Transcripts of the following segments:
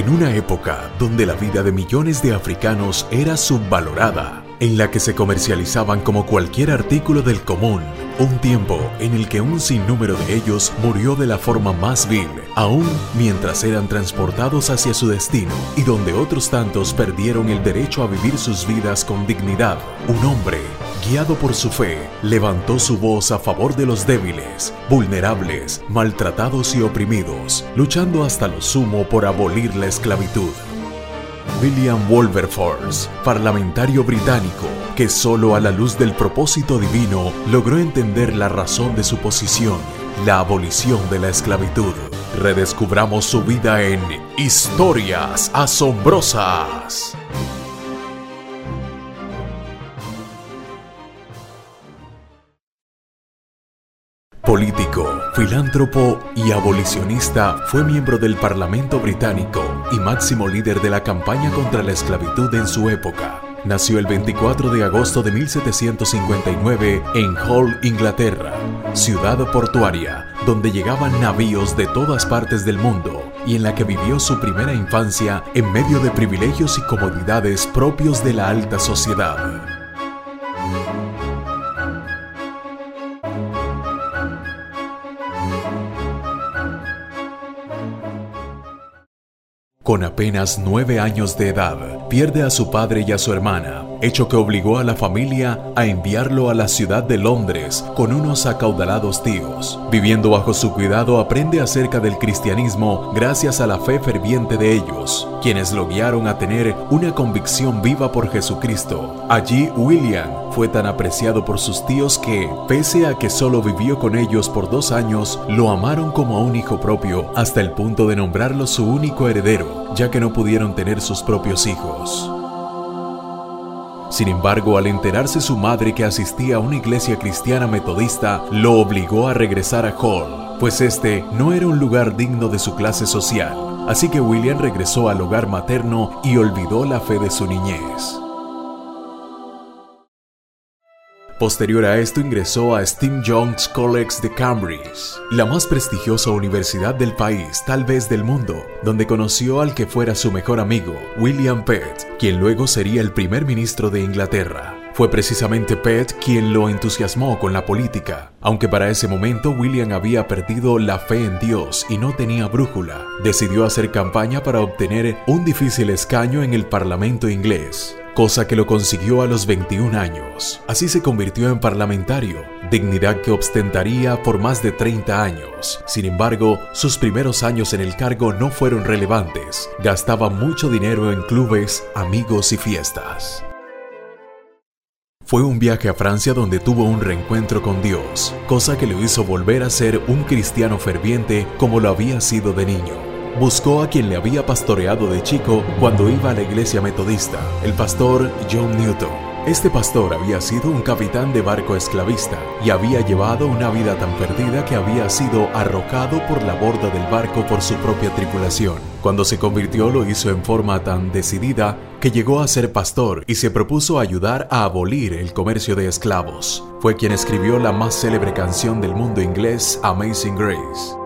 En una época donde la vida de millones de africanos era subvalorada, en la que se comercializaban como cualquier artículo del común, un tiempo en el que un sinnúmero de ellos murió de la forma más vil, aún mientras eran transportados hacia su destino, y donde otros tantos perdieron el derecho a vivir sus vidas con dignidad, un hombre guiado por su fe, levantó su voz a favor de los débiles, vulnerables, maltratados y oprimidos, luchando hasta lo sumo por abolir la esclavitud. William Wilberforce, parlamentario británico, que solo a la luz del propósito divino logró entender la razón de su posición, la abolición de la esclavitud. Redescubramos su vida en Historias Asombrosas. Político, filántropo y abolicionista, fue miembro del Parlamento británico y máximo líder de la campaña contra la esclavitud en su época. Nació el 24 de agosto de 1759 en Hull, Inglaterra, ciudad portuaria, donde llegaban navíos de todas partes del mundo y en la que vivió su primera infancia en medio de privilegios y comodidades propios de la alta sociedad. Con apenas nueve años de edad, pierde a su padre y a su hermana, hecho que obligó a la familia a enviarlo a la ciudad de Londres con unos acaudalados tíos. Viviendo bajo su cuidado aprende acerca del cristianismo gracias a la fe ferviente de ellos, quienes lo guiaron a tener una convicción viva por Jesucristo. Allí William fue tan apreciado por sus tíos que, pese a que solo vivió con ellos por dos años, lo amaron como a un hijo propio hasta el punto de nombrarlo su único heredero ya que no pudieron tener sus propios hijos. Sin embargo, al enterarse su madre que asistía a una iglesia cristiana metodista, lo obligó a regresar a Hall, pues este no era un lugar digno de su clase social. Así que William regresó al hogar materno y olvidó la fe de su niñez. Posterior a esto ingresó a Steam Jones College de Cambridge, la más prestigiosa universidad del país, tal vez del mundo, donde conoció al que fuera su mejor amigo, William Pett, quien luego sería el primer ministro de Inglaterra. Fue precisamente Pett quien lo entusiasmó con la política, aunque para ese momento William había perdido la fe en Dios y no tenía brújula. Decidió hacer campaña para obtener un difícil escaño en el Parlamento inglés cosa que lo consiguió a los 21 años. Así se convirtió en parlamentario, dignidad que ostentaría por más de 30 años. Sin embargo, sus primeros años en el cargo no fueron relevantes. Gastaba mucho dinero en clubes, amigos y fiestas. Fue un viaje a Francia donde tuvo un reencuentro con Dios, cosa que lo hizo volver a ser un cristiano ferviente como lo había sido de niño buscó a quien le había pastoreado de chico cuando iba a la iglesia metodista, el pastor John Newton. Este pastor había sido un capitán de barco esclavista y había llevado una vida tan perdida que había sido arrojado por la borda del barco por su propia tripulación. Cuando se convirtió lo hizo en forma tan decidida que llegó a ser pastor y se propuso ayudar a abolir el comercio de esclavos. Fue quien escribió la más célebre canción del mundo inglés, Amazing Grace.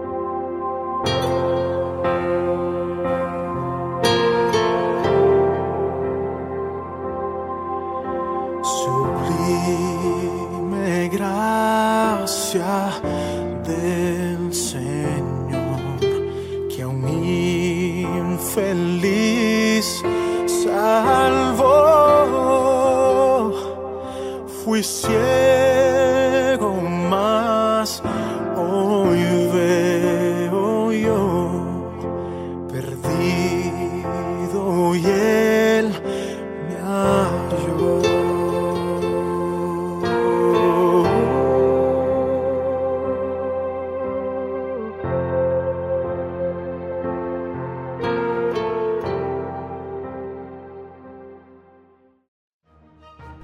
fui ciego.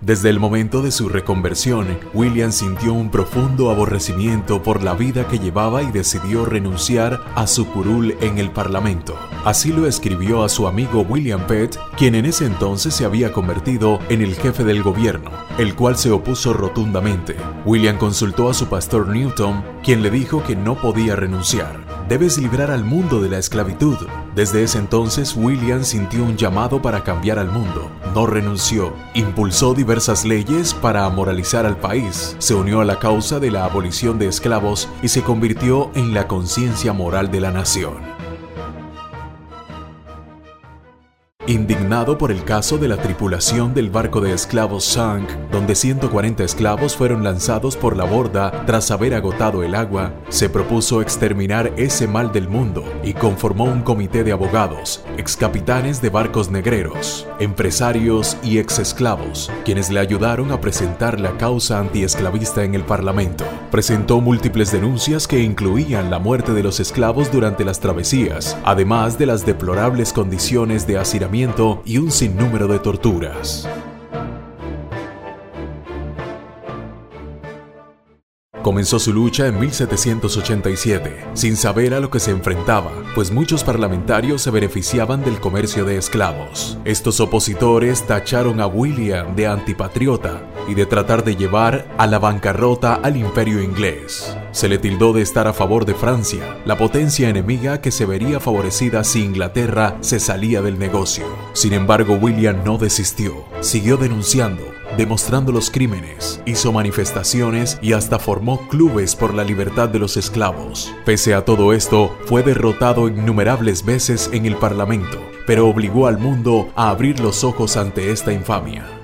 Desde el momento de su reconversión, William sintió un profundo aborrecimiento por la vida que llevaba y decidió renunciar a su curul en el Parlamento. Así lo escribió a su amigo William Pett, quien en ese entonces se había convertido en el jefe del gobierno, el cual se opuso rotundamente. William consultó a su pastor Newton, quien le dijo que no podía renunciar. Debes librar al mundo de la esclavitud. Desde ese entonces, William sintió un llamado para cambiar al mundo. No renunció. Impulsó diversas leyes para moralizar al país. Se unió a la causa de la abolición de esclavos y se convirtió en la conciencia moral de la nación. Indignado por el caso de la tripulación del barco de esclavos Sank, donde 140 esclavos fueron lanzados por la borda tras haber agotado el agua, se propuso exterminar ese mal del mundo y conformó un comité de abogados, excapitanes de barcos negreros, empresarios y exesclavos, quienes le ayudaron a presentar la causa antiesclavista en el Parlamento. Presentó múltiples denuncias que incluían la muerte de los esclavos durante las travesías, además de las deplorables condiciones de y un sinnúmero de torturas. Comenzó su lucha en 1787, sin saber a lo que se enfrentaba, pues muchos parlamentarios se beneficiaban del comercio de esclavos. Estos opositores tacharon a William de antipatriota y de tratar de llevar a la bancarrota al imperio inglés. Se le tildó de estar a favor de Francia, la potencia enemiga que se vería favorecida si Inglaterra se salía del negocio. Sin embargo, William no desistió, siguió denunciando, demostrando los crímenes, hizo manifestaciones y hasta formó clubes por la libertad de los esclavos. Pese a todo esto, fue derrotado innumerables veces en el Parlamento, pero obligó al mundo a abrir los ojos ante esta infamia.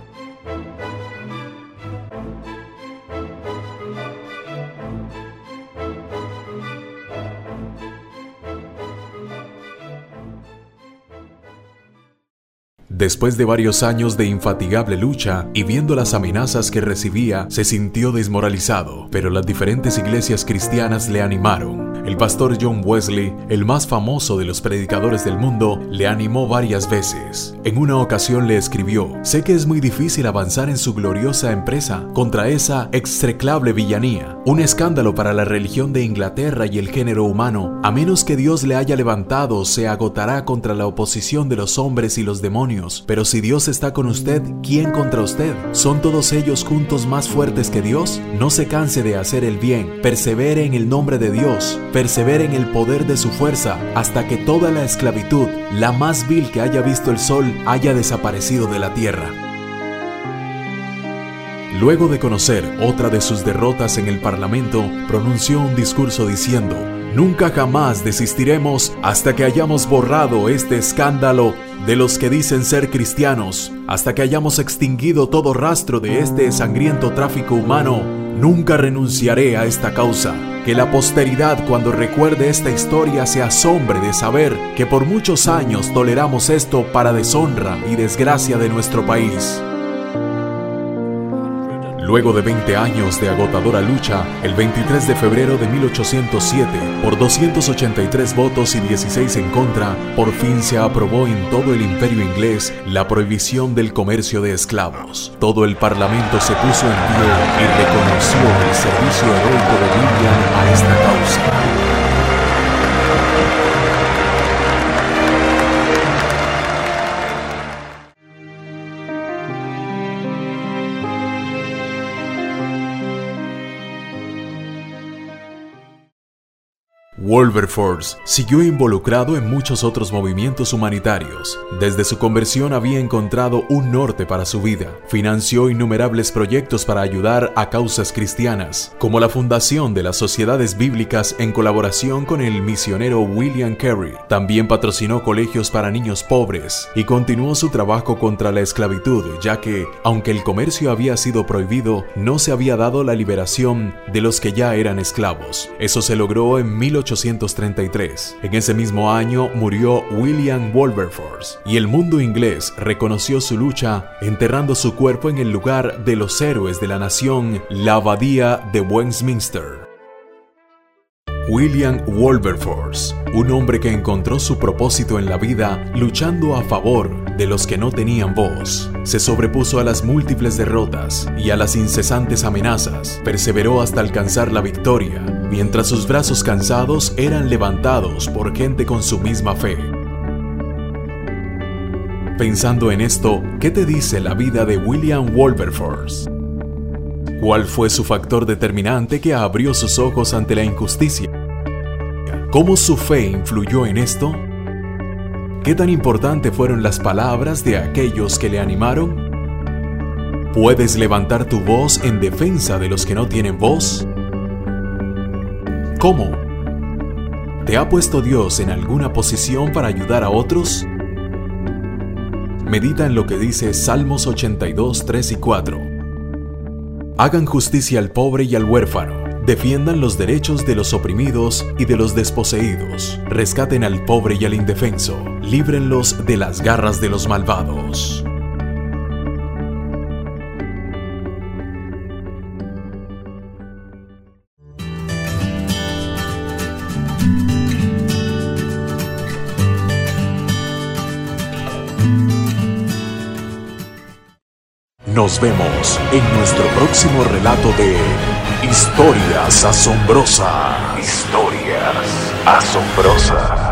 Después de varios años de infatigable lucha y viendo las amenazas que recibía, se sintió desmoralizado, pero las diferentes iglesias cristianas le animaron. El pastor John Wesley, el más famoso de los predicadores del mundo, le animó varias veces. En una ocasión le escribió, sé que es muy difícil avanzar en su gloriosa empresa contra esa execrable villanía, un escándalo para la religión de Inglaterra y el género humano, a menos que Dios le haya levantado, se agotará contra la oposición de los hombres y los demonios. Pero si Dios está con usted, ¿quién contra usted? ¿Son todos ellos juntos más fuertes que Dios? No se canse de hacer el bien, persevere en el nombre de Dios, persevere en el poder de su fuerza hasta que toda la esclavitud, la más vil que haya visto el sol, haya desaparecido de la tierra. Luego de conocer otra de sus derrotas en el Parlamento, pronunció un discurso diciendo, Nunca jamás desistiremos hasta que hayamos borrado este escándalo de los que dicen ser cristianos, hasta que hayamos extinguido todo rastro de este sangriento tráfico humano. Nunca renunciaré a esta causa. Que la posteridad cuando recuerde esta historia se asombre de saber que por muchos años toleramos esto para deshonra y desgracia de nuestro país. Luego de 20 años de agotadora lucha, el 23 de febrero de 1807, por 283 votos y 16 en contra, por fin se aprobó en todo el imperio inglés la prohibición del comercio de esclavos. Todo el parlamento se puso en pie y reconoció el servicio heroico de William a esta causa. Wilberforce siguió involucrado en muchos otros movimientos humanitarios. Desde su conversión había encontrado un norte para su vida. Financió innumerables proyectos para ayudar a causas cristianas, como la fundación de las sociedades bíblicas en colaboración con el misionero William Carey. También patrocinó colegios para niños pobres y continuó su trabajo contra la esclavitud, ya que, aunque el comercio había sido prohibido, no se había dado la liberación de los que ya eran esclavos. Eso se logró en 1800 en ese mismo año murió William Wilberforce y el mundo inglés reconoció su lucha enterrando su cuerpo en el lugar de los héroes de la nación, la Abadía de Westminster. William Wilberforce, un hombre que encontró su propósito en la vida luchando a favor de los que no tenían voz. Se sobrepuso a las múltiples derrotas y a las incesantes amenazas, perseveró hasta alcanzar la victoria, mientras sus brazos cansados eran levantados por gente con su misma fe. Pensando en esto, ¿qué te dice la vida de William Wilberforce? ¿Cuál fue su factor determinante que abrió sus ojos ante la injusticia? ¿Cómo su fe influyó en esto? ¿Qué tan importante fueron las palabras de aquellos que le animaron? ¿Puedes levantar tu voz en defensa de los que no tienen voz? ¿Cómo? ¿Te ha puesto Dios en alguna posición para ayudar a otros? Medita en lo que dice Salmos 82, 3 y 4. Hagan justicia al pobre y al huérfano Defiendan los derechos de los oprimidos y de los desposeídos. Rescaten al pobre y al indefenso. Líbrenlos de las garras de los malvados. Nos vemos en nuestro próximo relato de Historias Asombrosas. Historias Asombrosas.